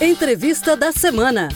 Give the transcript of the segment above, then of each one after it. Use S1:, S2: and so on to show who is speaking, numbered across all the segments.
S1: Entrevista da semana.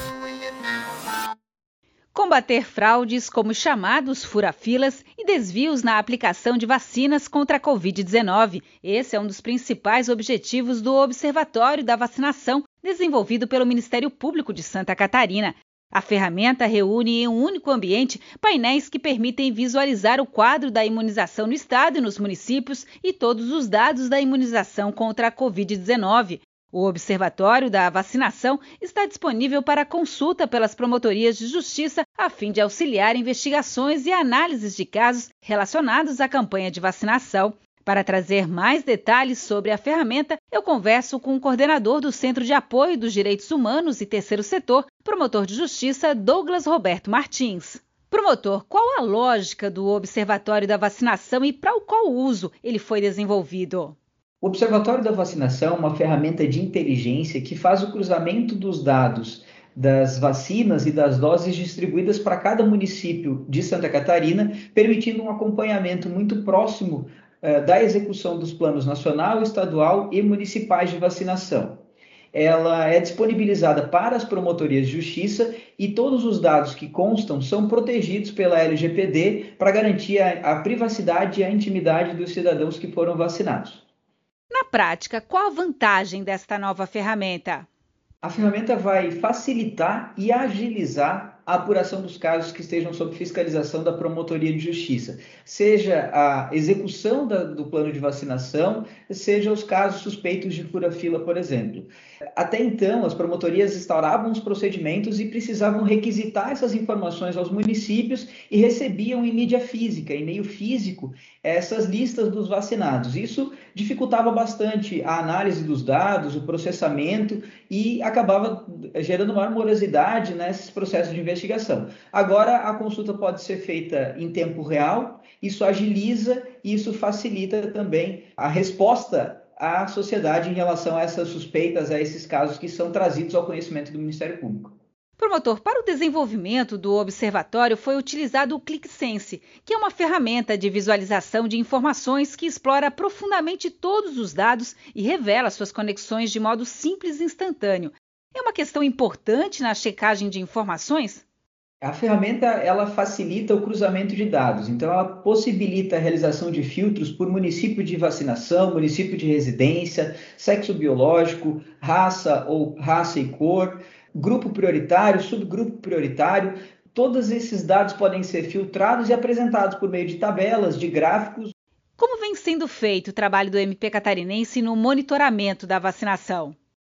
S2: Combater fraudes como chamados furafilas e desvios na aplicação de vacinas contra a Covid-19. Esse é um dos principais objetivos do Observatório da Vacinação, desenvolvido pelo Ministério Público de Santa Catarina. A ferramenta reúne em um único ambiente painéis que permitem visualizar o quadro da imunização no estado e nos municípios e todos os dados da imunização contra a Covid-19. O Observatório da Vacinação está disponível para consulta pelas promotorias de justiça a fim de auxiliar investigações e análises de casos relacionados à campanha de vacinação. Para trazer mais detalhes sobre a ferramenta, eu converso com o coordenador do Centro de Apoio dos Direitos Humanos e Terceiro Setor, promotor de justiça Douglas Roberto Martins. Promotor, qual a lógica do Observatório da Vacinação e para qual uso ele foi desenvolvido?
S3: O Observatório da Vacinação é uma ferramenta de inteligência que faz o cruzamento dos dados das vacinas e das doses distribuídas para cada município de Santa Catarina, permitindo um acompanhamento muito próximo uh, da execução dos planos nacional, estadual e municipais de vacinação. Ela é disponibilizada para as promotorias de justiça e todos os dados que constam são protegidos pela LGPD para garantir a, a privacidade e a intimidade dos cidadãos que foram vacinados.
S2: Na prática, qual a vantagem desta nova ferramenta?
S3: A ferramenta vai facilitar e agilizar a apuração dos casos que estejam sob fiscalização da Promotoria de Justiça, seja a execução da, do plano de vacinação, seja os casos suspeitos de fura-fila, por exemplo. Até então, as promotorias instauravam os procedimentos e precisavam requisitar essas informações aos municípios e recebiam em mídia física, em meio físico, essas listas dos vacinados. Isso dificultava bastante a análise dos dados, o processamento e acabava gerando maior morosidade nesses processos de investigação. Agora, a consulta pode ser feita em tempo real, isso agiliza e isso facilita também a resposta à sociedade em relação a essas suspeitas, a esses casos que são trazidos ao conhecimento do Ministério Público.
S2: Promotor, para o desenvolvimento do observatório foi utilizado o ClickSense, que é uma ferramenta de visualização de informações que explora profundamente todos os dados e revela suas conexões de modo simples e instantâneo. É uma questão importante na checagem de informações?
S3: A ferramenta ela facilita o cruzamento de dados, então ela possibilita a realização de filtros por município de vacinação, município de residência, sexo biológico, raça ou raça e cor, grupo prioritário, subgrupo prioritário. Todos esses dados podem ser filtrados e apresentados por meio de tabelas, de gráficos.
S2: Como vem sendo feito o trabalho do MP catarinense no monitoramento da vacinação?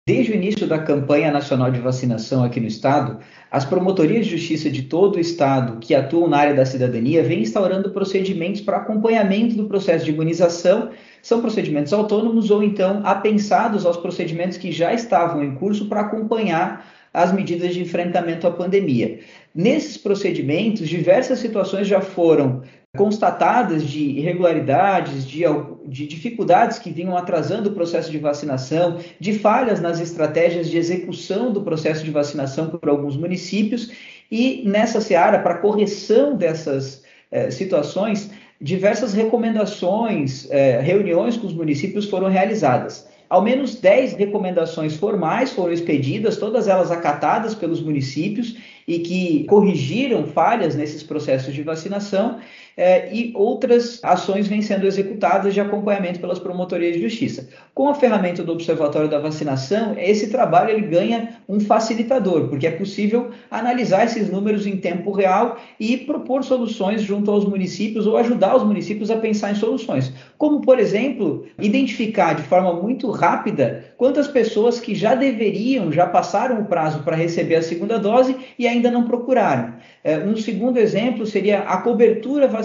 S3: Desde o início da campanha nacional de vacinação aqui no estado, as promotorias de justiça de todo o estado que atuam na área da cidadania vêm instaurando procedimentos para acompanhamento do processo de imunização. São procedimentos autônomos ou então apensados aos procedimentos que já estavam em curso para acompanhar as medidas de enfrentamento à pandemia. Nesses procedimentos, diversas situações já foram constatadas de irregularidades, de, de, dificuldades que vinham atrasando o processo de vacinação, de falhas nas estratégias de execução do processo de vacinação por alguns municípios, e nessa seara, para correção dessas eh, situações, diversas recomendações, eh, reuniões com os municípios foram realizadas. Ao menos 10 recomendações formais foram expedidas, todas elas acatadas pelos municípios e que corrigiram falhas nesses processos de vacinação é, e outras ações vêm sendo executadas de acompanhamento pelas promotorias de justiça. Com a ferramenta do Observatório da Vacinação, esse trabalho ele ganha um facilitador, porque é possível analisar esses números em tempo real e propor soluções junto aos municípios ou ajudar os municípios a pensar em soluções. Como, por exemplo, identificar de forma muito rápida quantas pessoas que já deveriam, já passaram o prazo para receber a segunda dose e ainda não procuraram. É, um segundo exemplo seria a cobertura vacinal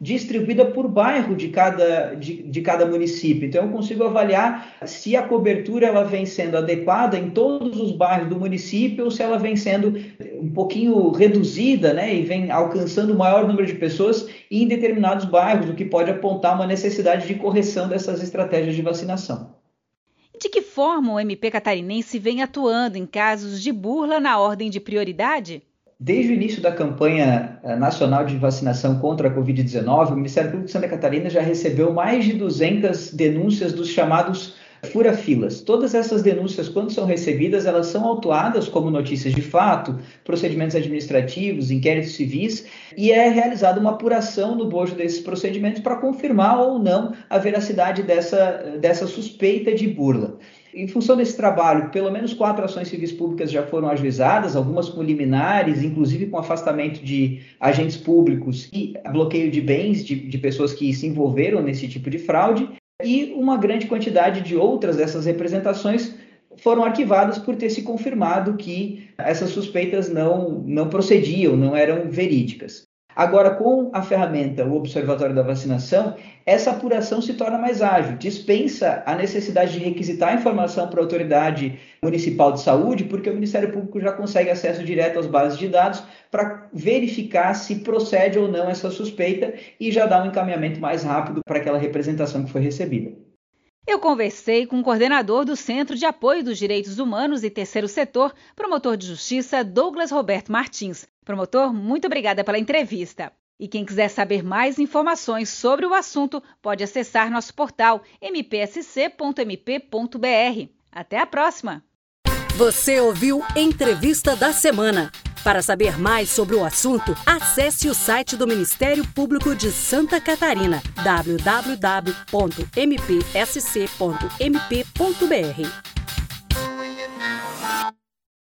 S3: distribuída por bairro de cada, de, de, cada município. Então, eu consigo avaliar se a cobertura ela vem sendo adequada em todos os bairros do município ou se ela vem sendo um pouquinho reduzida né, e vem alcançando o maior número de pessoas em determinados bairros, o que pode apontar uma necessidade de correção dessas estratégias de vacinação.
S2: De que forma o MP catarinense vem atuando em casos de burla na ordem de prioridade?
S3: Desde o início da campanha eh, nacional de vacinação contra a Covid-19, o Ministério Público de Santa Catarina já recebeu mais de 200 denúncias dos chamados fura-filas. Todas essas denúncias, quando são recebidas, elas são autuadas como notícias de fato, procedimentos administrativos, inquéritos civis, e é realizada uma apuração no bojo desses procedimentos para confirmar ou não a veracidade dessa, dessa suspeita de burla. Em função desse trabalho, pelo menos quatro ações civis públicas já foram ajuizadas, algumas com liminares, inclusive com afastamento de agentes públicos e bloqueio de bens de, de pessoas que se envolveram nesse tipo de fraude, e uma grande quantidade de outras dessas representações foram arquivadas por ter se confirmado que essas suspeitas não, não procediam, não eram verídicas. Agora, com a ferramenta, o Observatório da Vacinação, essa apuração se torna mais ágil, dispensa a necessidade de requisitar a informação para a autoridade municipal de saúde, porque o Ministério Público já consegue acesso direto às bases de dados para verificar se procede ou não essa suspeita e já dá um encaminhamento mais rápido para aquela representação que foi recebida.
S2: Eu conversei com o coordenador do Centro de Apoio dos Direitos Humanos e Terceiro Setor, promotor de justiça Douglas Roberto Martins. Promotor, muito obrigada pela entrevista. E quem quiser saber mais informações sobre o assunto, pode acessar nosso portal mpsc.mp.br. Até a próxima!
S1: Você ouviu Entrevista da Semana. Para saber mais sobre o assunto, acesse o site do Ministério Público de Santa Catarina, www.mpsc.mp.br.